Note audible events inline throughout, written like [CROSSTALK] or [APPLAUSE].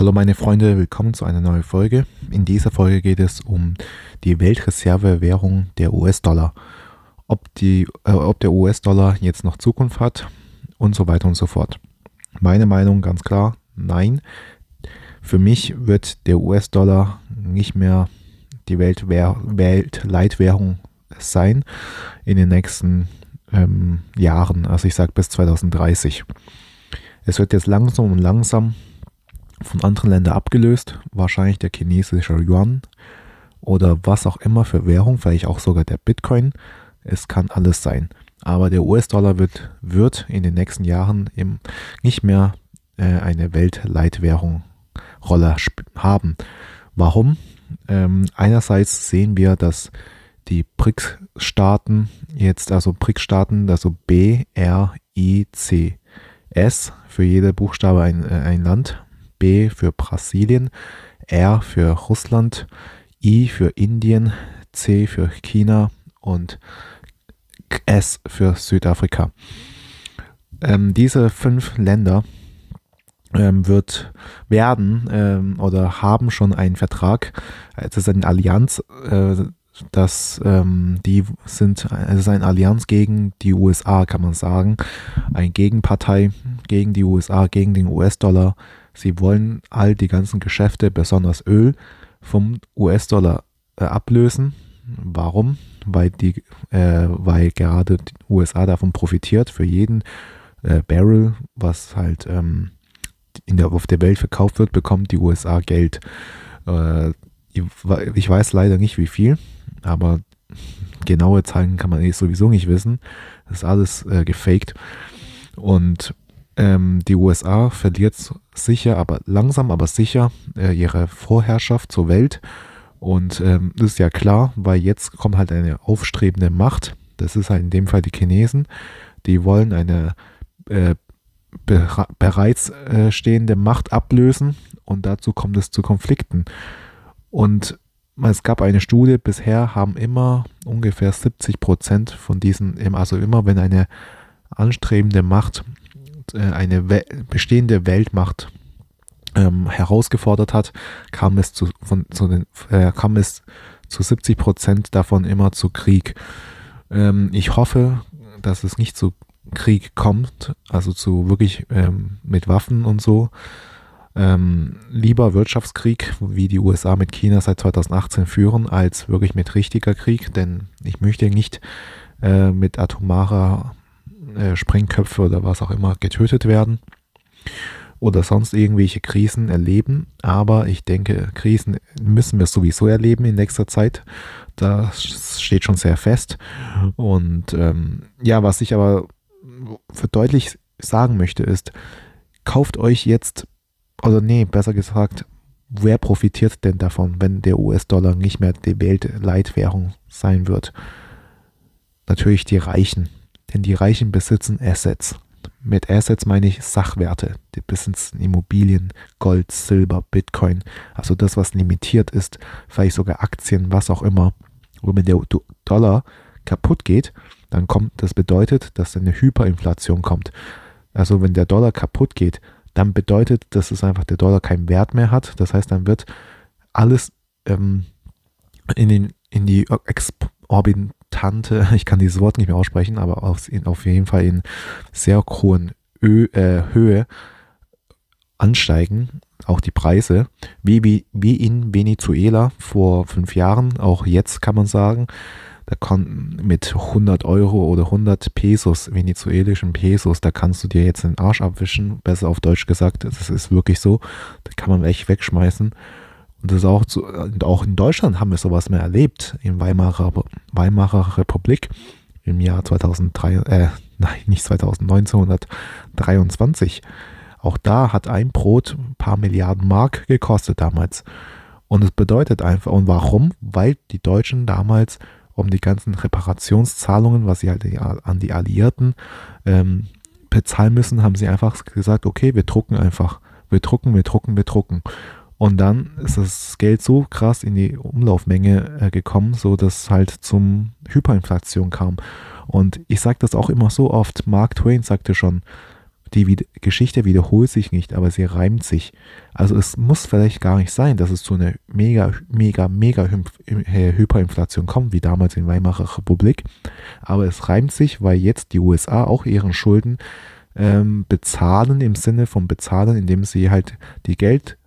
Hallo meine Freunde, willkommen zu einer neuen Folge. In dieser Folge geht es um die Weltreservewährung der US-Dollar. Ob, äh, ob der US-Dollar jetzt noch Zukunft hat und so weiter und so fort. Meine Meinung ganz klar, nein. Für mich wird der US-Dollar nicht mehr die Weltwehr Weltleitwährung sein in den nächsten ähm, Jahren. Also ich sage bis 2030. Es wird jetzt langsam und langsam von anderen Ländern abgelöst, wahrscheinlich der chinesische Yuan oder was auch immer für Währung, vielleicht auch sogar der Bitcoin. Es kann alles sein. Aber der US-Dollar wird, wird in den nächsten Jahren eben nicht mehr äh, eine Weltleitwährung Rolle haben. Warum? Ähm, einerseits sehen wir, dass die BRICS-Staaten jetzt, also BRICS-Staaten, also B, R, I, C, S, für jede Buchstabe ein, äh, ein Land, B für Brasilien, R für Russland, I für Indien, C für China und S für Südafrika. Ähm, diese fünf Länder ähm, wird werden ähm, oder haben schon einen Vertrag. Es ist eine Allianz, äh, das ähm, die sind es ist eine Allianz gegen die USA, kann man sagen, eine Gegenpartei gegen die USA, gegen den US-Dollar Sie wollen all die ganzen Geschäfte, besonders Öl, vom US-Dollar äh, ablösen. Warum? Weil, die, äh, weil gerade die USA davon profitiert. Für jeden äh, Barrel, was halt ähm, in der, auf der Welt verkauft wird, bekommt die USA Geld. Äh, ich weiß leider nicht wie viel, aber genaue Zahlen kann man eh sowieso nicht wissen. Das ist alles äh, gefaked. Und ähm, die USA verliert sicher, aber langsam, aber sicher äh, ihre Vorherrschaft zur Welt. Und ähm, das ist ja klar, weil jetzt kommt halt eine aufstrebende Macht. Das ist halt in dem Fall die Chinesen. Die wollen eine äh, bereits äh, stehende Macht ablösen und dazu kommt es zu Konflikten. Und es gab eine Studie, bisher haben immer ungefähr 70 Prozent von diesen, also immer wenn eine anstrebende Macht eine We bestehende Weltmacht ähm, herausgefordert hat, kam es zu, von, zu den, äh, kam es zu 70 Prozent davon immer zu Krieg. Ähm, ich hoffe, dass es nicht zu Krieg kommt, also zu wirklich ähm, mit Waffen und so. Ähm, lieber Wirtschaftskrieg, wie die USA mit China seit 2018 führen, als wirklich mit richtiger Krieg, denn ich möchte nicht äh, mit atomarer äh, Sprengköpfe oder was auch immer getötet werden oder sonst irgendwelche Krisen erleben. Aber ich denke, Krisen müssen wir sowieso erleben in nächster Zeit. Das steht schon sehr fest. Und ähm, ja, was ich aber für deutlich sagen möchte, ist, kauft euch jetzt, oder nee, besser gesagt, wer profitiert denn davon, wenn der US-Dollar nicht mehr die Weltleitwährung sein wird? Natürlich die Reichen. Denn die Reichen besitzen Assets. Mit Assets meine ich Sachwerte. Die besitzen Immobilien, Gold, Silber, Bitcoin. Also das, was limitiert ist, vielleicht sogar Aktien, was auch immer. Und wenn der Dollar kaputt geht, dann kommt, das bedeutet, dass eine Hyperinflation kommt. Also wenn der Dollar kaputt geht, dann bedeutet, dass es einfach der Dollar keinen Wert mehr hat. Das heißt, dann wird alles ähm, in, den, in die exorbitant Tante, [LAUGHS] ich kann dieses Wort nicht mehr aussprechen, aber auf, auf jeden Fall in sehr hohen Ö, äh, Höhe ansteigen, auch die Preise, wie, wie, in Venezuela vor fünf Jahren, auch jetzt kann man sagen, da kann mit 100 Euro oder 100 Pesos, venezuelischen Pesos, da kannst du dir jetzt den Arsch abwischen, besser auf Deutsch gesagt, das ist wirklich so, da kann man echt wegschmeißen. Und das auch, zu, auch in Deutschland haben wir sowas mehr erlebt, in Weimarer, Weimarer Republik im Jahr 2003, äh, [LAUGHS] nein, nicht 2000, 1923. Auch da hat ein Brot ein paar Milliarden Mark gekostet damals. Und es bedeutet einfach, und warum? Weil die Deutschen damals um die ganzen Reparationszahlungen, was sie halt an die Alliierten ähm, bezahlen müssen, haben sie einfach gesagt, okay, wir drucken einfach. Wir drucken, wir drucken, wir drucken. Und dann ist das Geld so krass in die Umlaufmenge äh, gekommen, so dass halt zum Hyperinflation kam. Und ich sage das auch immer so oft, Mark Twain sagte schon, die Geschichte wiederholt sich nicht, aber sie reimt sich. Also es muss vielleicht gar nicht sein, dass es zu einer mega, mega, mega äh, Hyperinflation kommt, wie damals in Weimarer Republik. Aber es reimt sich, weil jetzt die USA auch ihren Schulden ähm, bezahlen im Sinne von bezahlen, indem sie halt die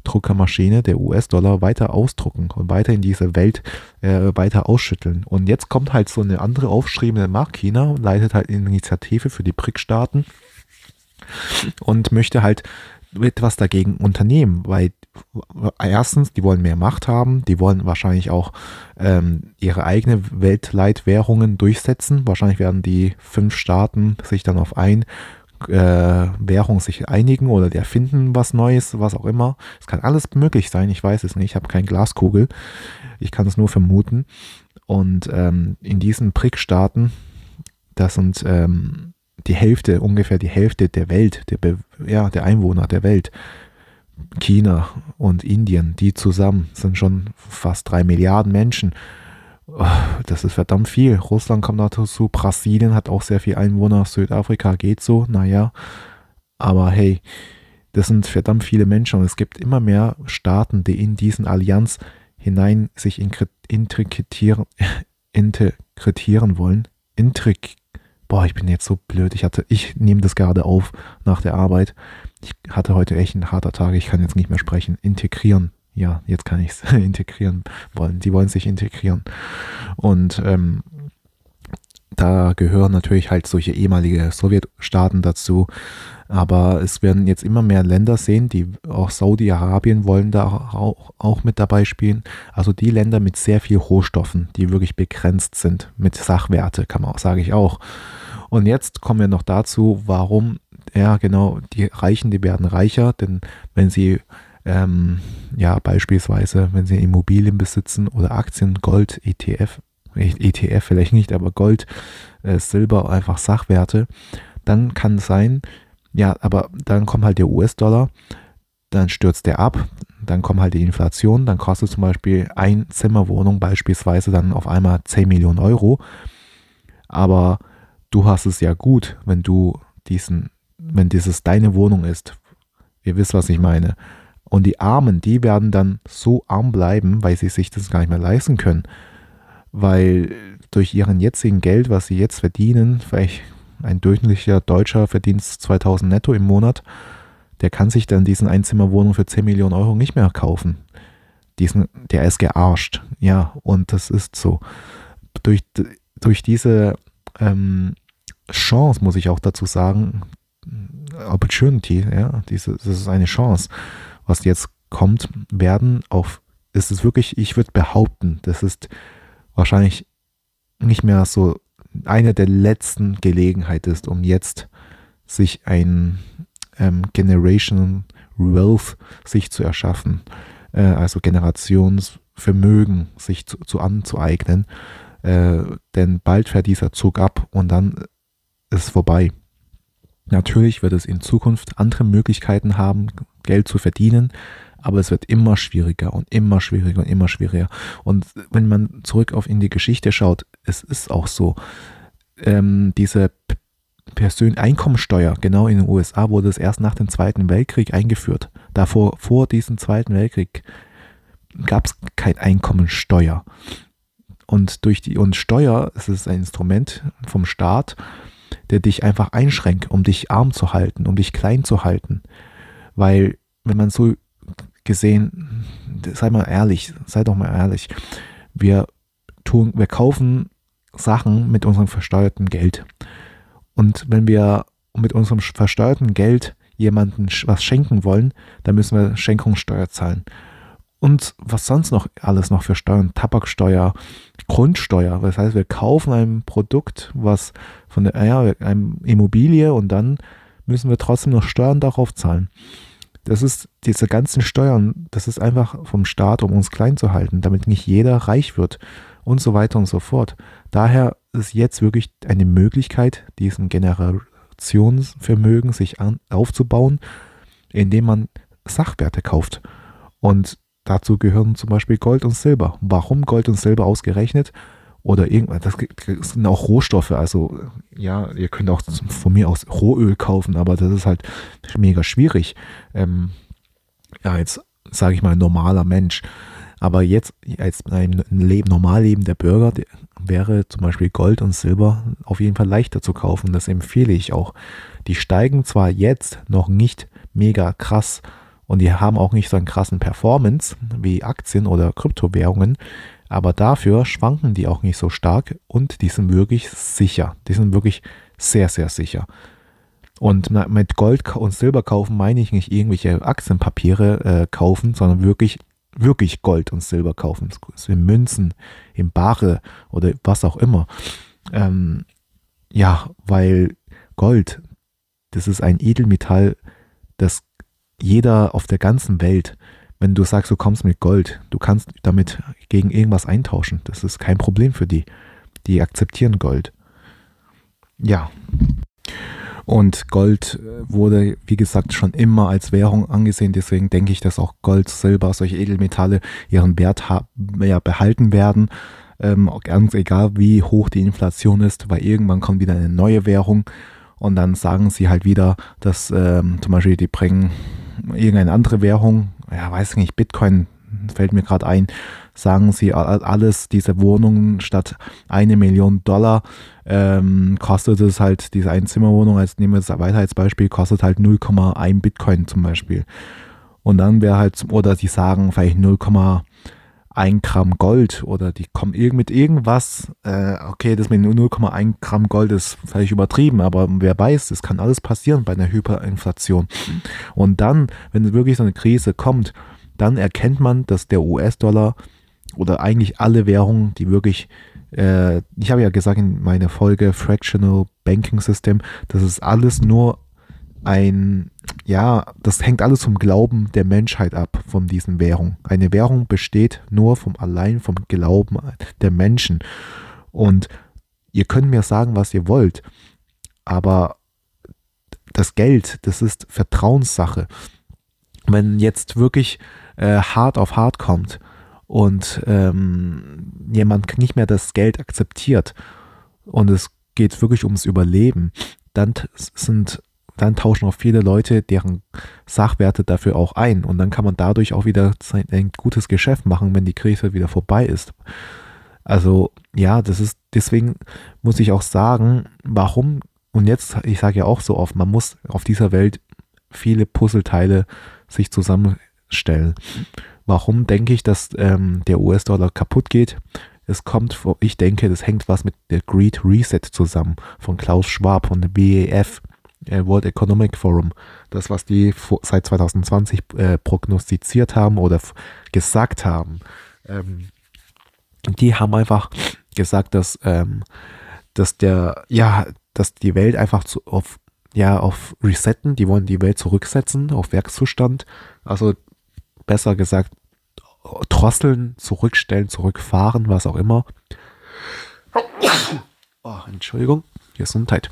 Gelddruckermaschine der US-Dollar weiter ausdrucken und weiter in diese Welt äh, weiter ausschütteln. Und jetzt kommt halt so eine andere aufstrebende Markt China leitet halt eine Initiative für die BRIC-Staaten und möchte halt etwas dagegen unternehmen, weil erstens, die wollen mehr Macht haben, die wollen wahrscheinlich auch ähm, ihre eigene Weltleitwährungen durchsetzen. Wahrscheinlich werden die fünf Staaten sich dann auf ein äh, Währung sich einigen oder die erfinden was Neues, was auch immer. Es kann alles möglich sein, ich weiß es nicht, ich habe keine Glaskugel, ich kann es nur vermuten. Und ähm, in diesen BRIC-Staaten, das sind ähm, die Hälfte, ungefähr die Hälfte der Welt, der, ja, der Einwohner der Welt, China und Indien, die zusammen sind schon fast drei Milliarden Menschen. Oh, das ist verdammt viel. Russland kommt dazu, Brasilien hat auch sehr viel Einwohner, Südafrika geht so, naja. Aber hey, das sind verdammt viele Menschen und es gibt immer mehr Staaten, die in diesen Allianz hinein sich integrieren, [LAUGHS] integrieren wollen. Intrig boah, ich bin jetzt so blöd. Ich hatte, ich nehme das gerade auf nach der Arbeit. Ich hatte heute echt einen harter Tag. Ich kann jetzt nicht mehr sprechen. Integrieren. Ja, jetzt kann ich es [LAUGHS] integrieren wollen. Die wollen sich integrieren. Und ähm, da gehören natürlich halt solche ehemalige Sowjetstaaten dazu. Aber es werden jetzt immer mehr Länder sehen, die auch Saudi-Arabien wollen da auch, auch mit dabei spielen. Also die Länder mit sehr viel Rohstoffen, die wirklich begrenzt sind mit Sachwerte, kann man auch, sage ich auch. Und jetzt kommen wir noch dazu, warum, ja genau, die Reichen, die werden reicher, denn wenn sie ähm, ja beispielsweise, wenn sie Immobilien besitzen oder Aktien, Gold, ETF, ETF vielleicht nicht, aber Gold, äh, Silber, einfach Sachwerte, dann kann es sein, ja, aber dann kommt halt der US-Dollar, dann stürzt der ab, dann kommt halt die Inflation, dann kostet zum Beispiel ein Zimmerwohnung beispielsweise dann auf einmal 10 Millionen Euro. Aber du hast es ja gut, wenn du diesen, wenn dieses deine Wohnung ist. Ihr wisst, was ich meine. Und die Armen, die werden dann so arm bleiben, weil sie sich das gar nicht mehr leisten können. Weil durch ihren jetzigen Geld, was sie jetzt verdienen, vielleicht ein durchschnittlicher Deutscher verdient 2000 netto im Monat, der kann sich dann diesen Einzimmerwohnung für 10 Millionen Euro nicht mehr kaufen. Diesen, der ist gearscht. Ja, und das ist so. Durch, durch diese ähm, Chance, muss ich auch dazu sagen, Opportunity, ja, diese, das ist eine Chance, was jetzt kommt, werden auf, ist es wirklich, ich würde behaupten, das ist wahrscheinlich nicht mehr so eine der letzten Gelegenheiten ist, um jetzt sich ein ähm, Generation Wealth sich zu erschaffen, äh, also Generationsvermögen sich zu, zu anzueignen, äh, denn bald fährt dieser Zug ab und dann ist vorbei. Natürlich wird es in Zukunft andere Möglichkeiten haben, Geld zu verdienen, aber es wird immer schwieriger und immer schwieriger und immer schwieriger. Und wenn man zurück auf in die Geschichte schaut, es ist auch so, ähm, diese Persön Einkommensteuer, genau in den USA wurde es erst nach dem Zweiten Weltkrieg eingeführt. Davor, vor diesem Zweiten Weltkrieg gab es kein Einkommensteuer. Und durch die und Steuer, es ist ein Instrument vom Staat, der dich einfach einschränkt, um dich arm zu halten, um dich klein zu halten. Weil, wenn man so gesehen, sei mal ehrlich, sei doch mal ehrlich, wir tun, wir kaufen Sachen mit unserem versteuerten Geld. Und wenn wir mit unserem versteuerten Geld jemandem was schenken wollen, dann müssen wir Schenkungssteuer zahlen. Und was sonst noch alles noch für Steuern? Tabaksteuer, Grundsteuer. Das heißt, wir kaufen ein Produkt, was von der ja, Immobilie und dann müssen wir trotzdem noch Steuern darauf zahlen. Das ist diese ganzen Steuern, das ist einfach vom Staat, um uns klein zu halten, damit nicht jeder reich wird und so weiter und so fort. Daher ist jetzt wirklich eine Möglichkeit, diesen Generationsvermögen sich an, aufzubauen, indem man Sachwerte kauft. Und Dazu gehören zum Beispiel Gold und Silber. Warum Gold und Silber ausgerechnet? Oder irgendwas. Das sind auch Rohstoffe. Also ja, ihr könnt auch von mir aus Rohöl kaufen, aber das ist halt mega schwierig. Ähm, ja, jetzt sage ich mal normaler Mensch. Aber jetzt als ein Leben, normal lebender Bürger wäre zum Beispiel Gold und Silber auf jeden Fall leichter zu kaufen. Das empfehle ich auch. Die steigen zwar jetzt noch nicht mega krass und die haben auch nicht so einen krassen Performance wie Aktien oder Kryptowährungen, aber dafür schwanken die auch nicht so stark und die sind wirklich sicher. Die sind wirklich sehr, sehr sicher. Und mit Gold und Silber kaufen meine ich nicht irgendwelche Aktienpapiere äh, kaufen, sondern wirklich, wirklich Gold und Silber kaufen. In Münzen, in Bare oder was auch immer. Ähm, ja, weil Gold, das ist ein Edelmetall, das jeder auf der ganzen Welt wenn du sagst, du kommst mit Gold, du kannst damit gegen irgendwas eintauschen. Das ist kein Problem für die. Die akzeptieren Gold. Ja. Und Gold wurde, wie gesagt, schon immer als Währung angesehen. Deswegen denke ich, dass auch Gold, Silber, solche Edelmetalle ihren Wert ja, behalten werden. Ähm, ganz egal, wie hoch die Inflation ist, weil irgendwann kommt wieder eine neue Währung. Und dann sagen sie halt wieder, dass ähm, zum Beispiel die bringen irgendeine andere Währung, ja, weiß nicht, Bitcoin fällt mir gerade ein, sagen sie alles, diese Wohnungen statt eine Million Dollar ähm, kostet es halt, diese Einzimmerwohnung, als nehmen wir es weiter als Beispiel, kostet halt 0,1 Bitcoin zum Beispiel. Und dann wäre halt, oder die sagen vielleicht 0,1 Gramm Gold oder die kommen irgend mit irgendwas, äh, okay, das mit 0,1 Gramm Gold ist vielleicht übertrieben, aber wer weiß, es kann alles passieren bei einer Hyperinflation. Und dann, wenn wirklich so eine Krise kommt, dann erkennt man, dass der US-Dollar oder eigentlich alle Währungen, die wirklich, äh, ich habe ja gesagt in meiner Folge Fractional Banking System, das ist alles nur ein, ja, das hängt alles vom Glauben der Menschheit ab, von diesen Währungen. Eine Währung besteht nur vom allein vom Glauben der Menschen. Und ihr könnt mir sagen, was ihr wollt, aber das Geld, das ist Vertrauenssache. Wenn jetzt wirklich äh, hart auf hart kommt und ähm, jemand nicht mehr das Geld akzeptiert und es geht wirklich ums Überleben, dann sind dann tauschen auch viele Leute deren Sachwerte dafür auch ein und dann kann man dadurch auch wieder sein, ein gutes Geschäft machen, wenn die Krise wieder vorbei ist. Also ja, das ist deswegen muss ich auch sagen, warum und jetzt ich sage ja auch so oft, man muss auf dieser Welt viele Puzzleteile sich zusammenstellen. Warum denke ich, dass ähm, der US-Dollar kaputt geht? Es kommt, ich denke, das hängt was mit der Great Reset zusammen von Klaus Schwab von der BEF. Äh, World Economic Forum, das, was die seit 2020 äh, prognostiziert haben oder gesagt haben, ähm, die haben einfach gesagt, dass, ähm, dass der, ja, dass die Welt einfach zu, auf, ja, auf Resetten, die wollen die Welt zurücksetzen, auf Werkszustand, also besser gesagt, drosseln, zurückstellen, zurückfahren, was auch immer. Oh, Entschuldigung, Gesundheit.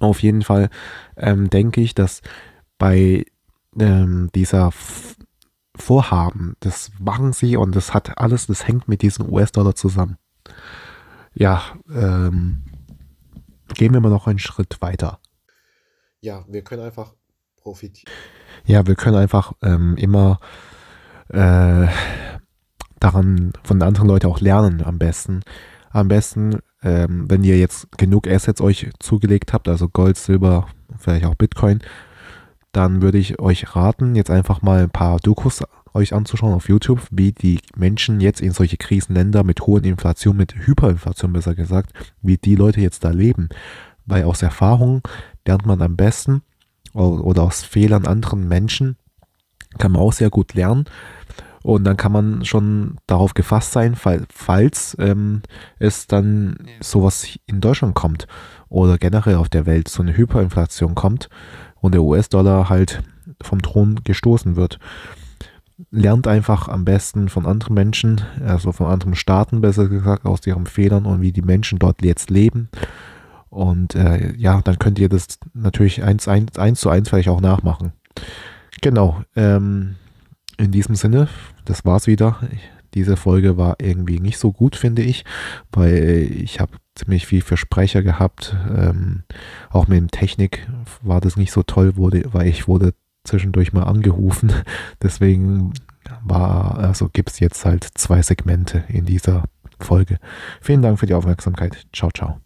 Auf jeden Fall ähm, denke ich, dass bei ähm, dieser Vorhaben, das machen sie und das hat alles, das hängt mit diesem US-Dollar zusammen. Ja, ähm, gehen wir mal noch einen Schritt weiter. Ja, wir können einfach profitieren. Ja, wir können einfach ähm, immer äh, daran von anderen Leuten auch lernen am besten. Am besten ähm, wenn ihr jetzt genug Assets euch zugelegt habt, also Gold, Silber, vielleicht auch Bitcoin, dann würde ich euch raten, jetzt einfach mal ein paar Dokus euch anzuschauen auf YouTube, wie die Menschen jetzt in solche Krisenländer mit hohen Inflation, mit Hyperinflation besser gesagt, wie die Leute jetzt da leben. Weil aus Erfahrung lernt man am besten oder aus Fehlern anderen Menschen kann man auch sehr gut lernen. Und dann kann man schon darauf gefasst sein, falls ähm, es dann sowas in Deutschland kommt oder generell auf der Welt so eine Hyperinflation kommt und der US-Dollar halt vom Thron gestoßen wird. Lernt einfach am besten von anderen Menschen, also von anderen Staaten besser gesagt, aus ihren Fehlern und wie die Menschen dort jetzt leben. Und äh, ja, dann könnt ihr das natürlich eins, eins, eins zu eins vielleicht auch nachmachen. Genau. Ähm, in diesem Sinne, das war's wieder. Diese Folge war irgendwie nicht so gut, finde ich, weil ich habe ziemlich viel Versprecher gehabt. Ähm, auch mit dem Technik war das nicht so toll, wurde, weil ich wurde zwischendurch mal angerufen. [LAUGHS] Deswegen war, also gibt es jetzt halt zwei Segmente in dieser Folge. Vielen Dank für die Aufmerksamkeit. Ciao, ciao.